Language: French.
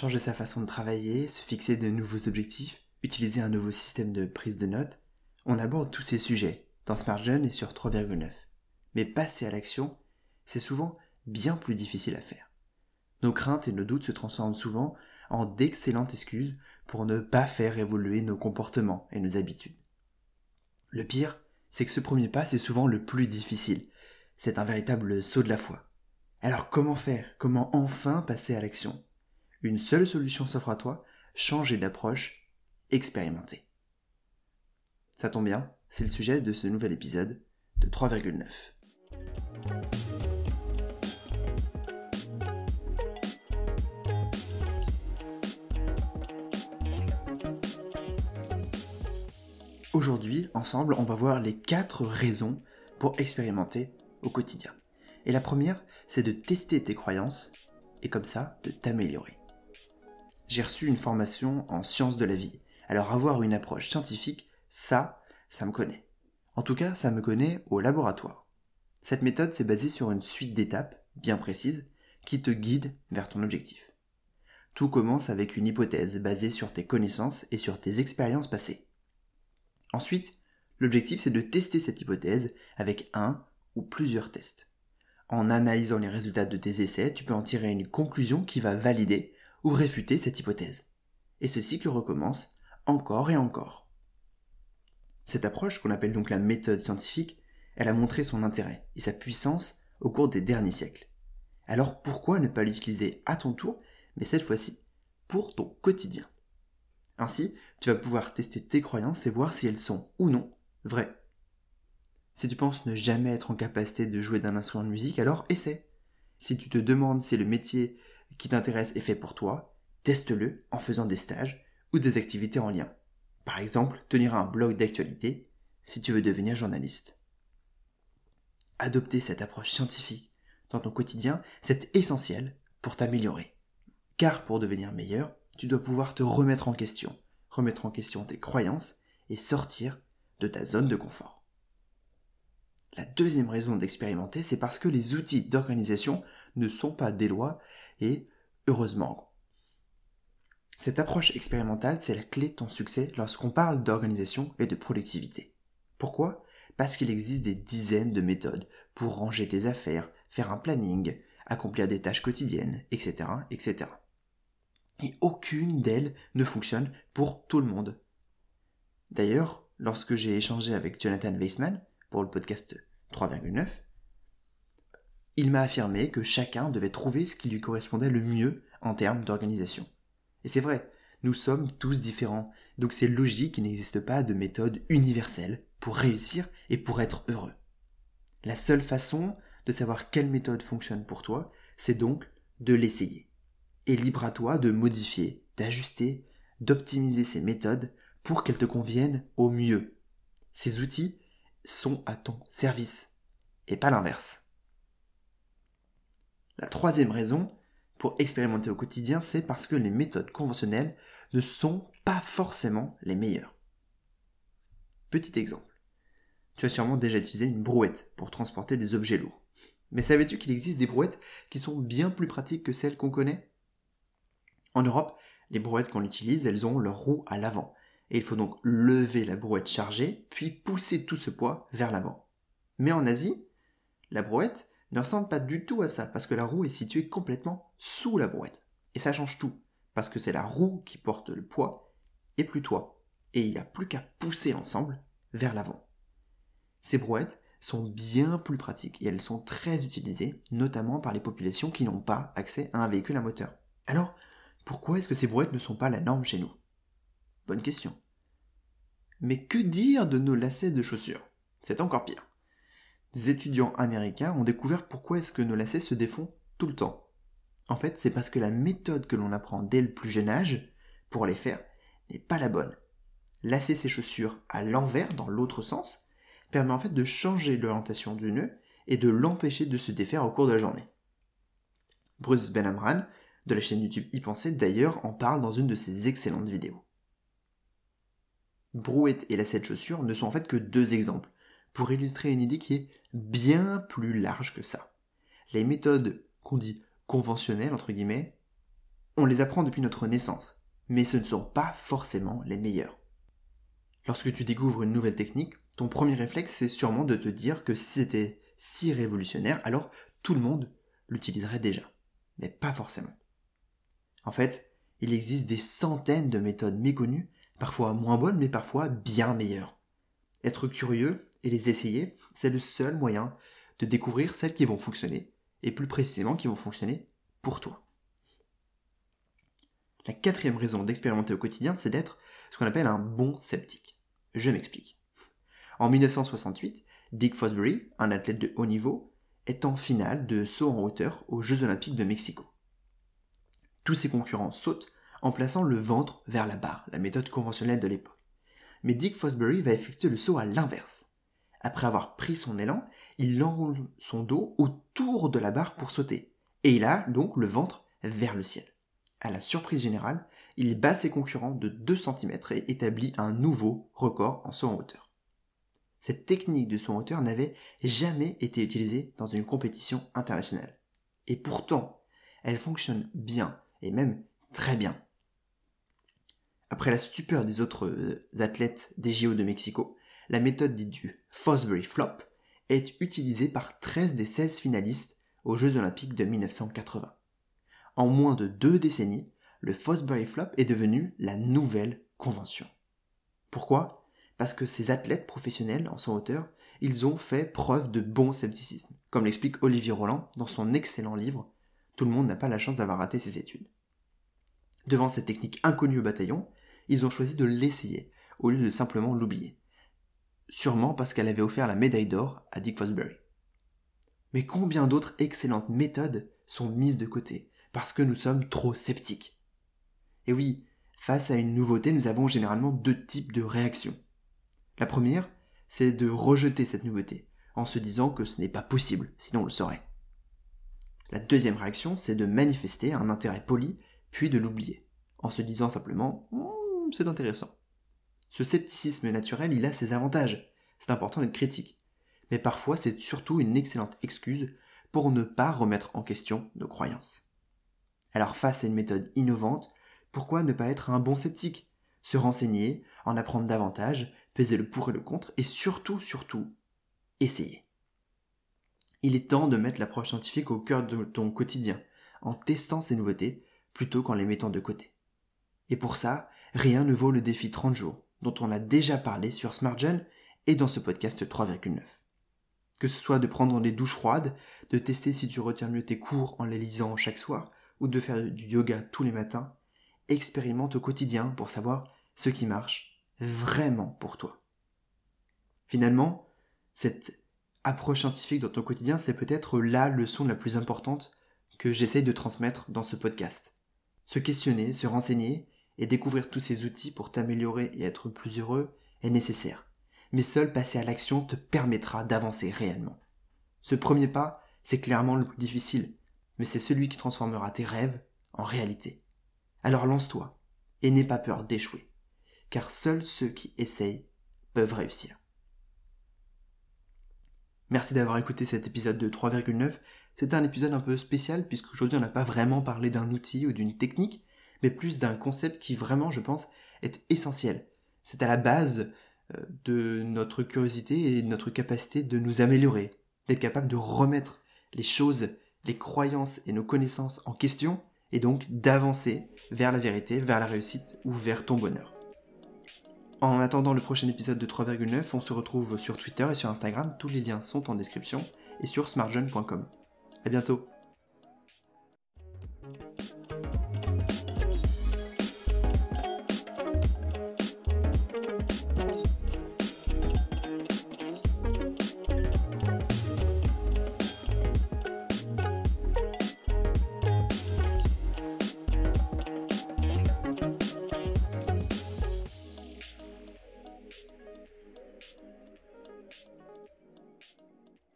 changer sa façon de travailler, se fixer de nouveaux objectifs, utiliser un nouveau système de prise de notes. On aborde tous ces sujets dans Smart Jeune et sur 3,9. Mais passer à l'action, c'est souvent bien plus difficile à faire. Nos craintes et nos doutes se transforment souvent en d'excellentes excuses pour ne pas faire évoluer nos comportements et nos habitudes. Le pire, c'est que ce premier pas, c'est souvent le plus difficile. C'est un véritable saut de la foi. Alors comment faire? Comment enfin passer à l'action? Une seule solution s'offre à toi, changer d'approche, expérimenter. Ça tombe bien, c'est le sujet de ce nouvel épisode de 3,9. Aujourd'hui, ensemble, on va voir les quatre raisons pour expérimenter au quotidien. Et la première, c'est de tester tes croyances et comme ça, de t'améliorer. J'ai reçu une formation en sciences de la vie. Alors avoir une approche scientifique, ça, ça me connaît. En tout cas, ça me connaît au laboratoire. Cette méthode, c'est basée sur une suite d'étapes bien précises qui te guident vers ton objectif. Tout commence avec une hypothèse basée sur tes connaissances et sur tes expériences passées. Ensuite, l'objectif c'est de tester cette hypothèse avec un ou plusieurs tests. En analysant les résultats de tes essais, tu peux en tirer une conclusion qui va valider ou réfuter cette hypothèse. Et ce cycle recommence encore et encore. Cette approche, qu'on appelle donc la méthode scientifique, elle a montré son intérêt et sa puissance au cours des derniers siècles. Alors pourquoi ne pas l'utiliser à ton tour, mais cette fois-ci pour ton quotidien? Ainsi, tu vas pouvoir tester tes croyances et voir si elles sont ou non vraies. Si tu penses ne jamais être en capacité de jouer d'un instrument de musique, alors essaie. Si tu te demandes si le métier qui t'intéresse est fait pour toi, teste-le en faisant des stages ou des activités en lien. Par exemple, tenir un blog d'actualité si tu veux devenir journaliste. Adopter cette approche scientifique dans ton quotidien, c'est essentiel pour t'améliorer. Car pour devenir meilleur, tu dois pouvoir te remettre en question, remettre en question tes croyances et sortir de ta zone de confort. La deuxième raison d'expérimenter, c'est parce que les outils d'organisation ne sont pas des lois et heureusement. Cette approche expérimentale, c'est la clé de ton succès lorsqu'on parle d'organisation et de productivité. Pourquoi? Parce qu'il existe des dizaines de méthodes pour ranger tes affaires, faire un planning, accomplir des tâches quotidiennes, etc., etc et aucune d'elles ne fonctionne pour tout le monde. D'ailleurs, lorsque j'ai échangé avec Jonathan Weissman pour le podcast 3,9, il m'a affirmé que chacun devait trouver ce qui lui correspondait le mieux en termes d'organisation. Et c'est vrai, nous sommes tous différents, donc c'est logique qu'il n'existe pas de méthode universelle pour réussir et pour être heureux. La seule façon de savoir quelle méthode fonctionne pour toi, c'est donc de l'essayer et libre à toi de modifier, d'ajuster, d'optimiser ces méthodes pour qu'elles te conviennent au mieux. Ces outils sont à ton service et pas l'inverse. La troisième raison pour expérimenter au quotidien, c'est parce que les méthodes conventionnelles ne sont pas forcément les meilleures. Petit exemple. Tu as sûrement déjà utilisé une brouette pour transporter des objets lourds. Mais savais-tu qu'il existe des brouettes qui sont bien plus pratiques que celles qu'on connaît? En Europe, les brouettes qu'on utilise, elles ont leur roue à l'avant. Et il faut donc lever la brouette chargée, puis pousser tout ce poids vers l'avant. Mais en Asie, la brouette ne ressemble pas du tout à ça, parce que la roue est située complètement sous la brouette. Et ça change tout, parce que c'est la roue qui porte le poids, et plus toi. Et il n'y a plus qu'à pousser l'ensemble vers l'avant. Ces brouettes sont bien plus pratiques et elles sont très utilisées, notamment par les populations qui n'ont pas accès à un véhicule à moteur. Alors, pourquoi est-ce que ces brouettes ne sont pas la norme chez nous? Question. Mais que dire de nos lacets de chaussures? C'est encore pire. Des étudiants américains ont découvert pourquoi est-ce que nos lacets se défont tout le temps. En fait, c'est parce que la méthode que l'on apprend dès le plus jeune âge pour les faire n'est pas la bonne. Lasser ses chaussures à l'envers dans l'autre sens permet en fait de changer l'orientation du nœud et de l'empêcher de se défaire au cours de la journée. Bruce Benamran de la chaîne YouTube y penser d'ailleurs en parle dans une de ses excellentes vidéos. Brouette et lacet de chaussures ne sont en fait que deux exemples pour illustrer une idée qui est bien plus large que ça. Les méthodes qu'on dit conventionnelles entre guillemets On les apprend depuis notre naissance, mais ce ne sont pas forcément les meilleurs. Lorsque tu découvres une nouvelle technique, ton premier réflexe c'est sûrement de te dire que si c'était si révolutionnaire, alors tout le monde l'utiliserait déjà. Mais pas forcément. En fait, il existe des centaines de méthodes méconnues, parfois moins bonnes, mais parfois bien meilleures. Être curieux et les essayer, c'est le seul moyen de découvrir celles qui vont fonctionner, et plus précisément qui vont fonctionner pour toi. La quatrième raison d'expérimenter au quotidien, c'est d'être ce qu'on appelle un bon sceptique. Je m'explique. En 1968, Dick Fosbury, un athlète de haut niveau, est en finale de saut en hauteur aux Jeux olympiques de Mexico. Tous ses concurrents sautent en plaçant le ventre vers la barre, la méthode conventionnelle de l'époque. Mais Dick Fosbury va effectuer le saut à l'inverse. Après avoir pris son élan, il enroule son dos autour de la barre pour sauter, et il a donc le ventre vers le ciel. À la surprise générale, il bat ses concurrents de 2 cm et établit un nouveau record en saut en hauteur. Cette technique de saut en hauteur n'avait jamais été utilisée dans une compétition internationale. Et pourtant, elle fonctionne bien, et même très bien. Après la stupeur des autres euh, athlètes des JO de Mexico, la méthode dite du Fosbury Flop est utilisée par 13 des 16 finalistes aux Jeux olympiques de 1980. En moins de deux décennies, le Fosbury Flop est devenu la nouvelle convention. Pourquoi? Parce que ces athlètes professionnels en son hauteur, ils ont fait preuve de bon scepticisme, comme l'explique Olivier Roland dans son excellent livre Tout le monde n'a pas la chance d'avoir raté ses études. Devant cette technique inconnue au bataillon, ils ont choisi de l'essayer, au lieu de simplement l'oublier. Sûrement parce qu'elle avait offert la médaille d'or à Dick Fosbury. Mais combien d'autres excellentes méthodes sont mises de côté, parce que nous sommes trop sceptiques? Et oui, face à une nouveauté, nous avons généralement deux types de réactions. La première, c'est de rejeter cette nouveauté, en se disant que ce n'est pas possible, sinon on le saurait. La deuxième réaction, c'est de manifester un intérêt poli, puis de l'oublier, en se disant simplement c'est intéressant. Ce scepticisme naturel, il a ses avantages. C'est important d'être critique. Mais parfois, c'est surtout une excellente excuse pour ne pas remettre en question nos croyances. Alors face à une méthode innovante, pourquoi ne pas être un bon sceptique? Se renseigner, en apprendre davantage, peser le pour et le contre, et surtout, surtout, essayer. Il est temps de mettre l'approche scientifique au cœur de ton quotidien, en testant ces nouveautés, plutôt qu'en les mettant de côté. Et pour ça, rien ne vaut le défi 30 jours, dont on a déjà parlé sur SmartGen et dans ce podcast 3,9. Que ce soit de prendre des douches froides, de tester si tu retiens mieux tes cours en les lisant chaque soir, ou de faire du yoga tous les matins, expérimente au quotidien pour savoir ce qui marche vraiment pour toi. Finalement, cette approche scientifique dans ton quotidien, c'est peut-être la leçon la plus importante que j'essaye de transmettre dans ce podcast. Se questionner, se renseigner et découvrir tous ces outils pour t'améliorer et être plus heureux est nécessaire. Mais seul passer à l'action te permettra d'avancer réellement. Ce premier pas, c'est clairement le plus difficile, mais c'est celui qui transformera tes rêves en réalité. Alors lance-toi et n'aie pas peur d'échouer, car seuls ceux qui essayent peuvent réussir. Merci d'avoir écouté cet épisode de 3,9. C'était un épisode un peu spécial puisqu'aujourd'hui on n'a pas vraiment parlé d'un outil ou d'une technique, mais plus d'un concept qui vraiment, je pense, est essentiel. C'est à la base euh, de notre curiosité et de notre capacité de nous améliorer, d'être capable de remettre les choses les croyances et nos connaissances en question, et donc d'avancer vers la vérité, vers la réussite ou vers ton bonheur. En attendant le prochain épisode de 3,9, on se retrouve sur Twitter et sur Instagram, tous les liens sont en description, et sur smartjeune.com. A bientôt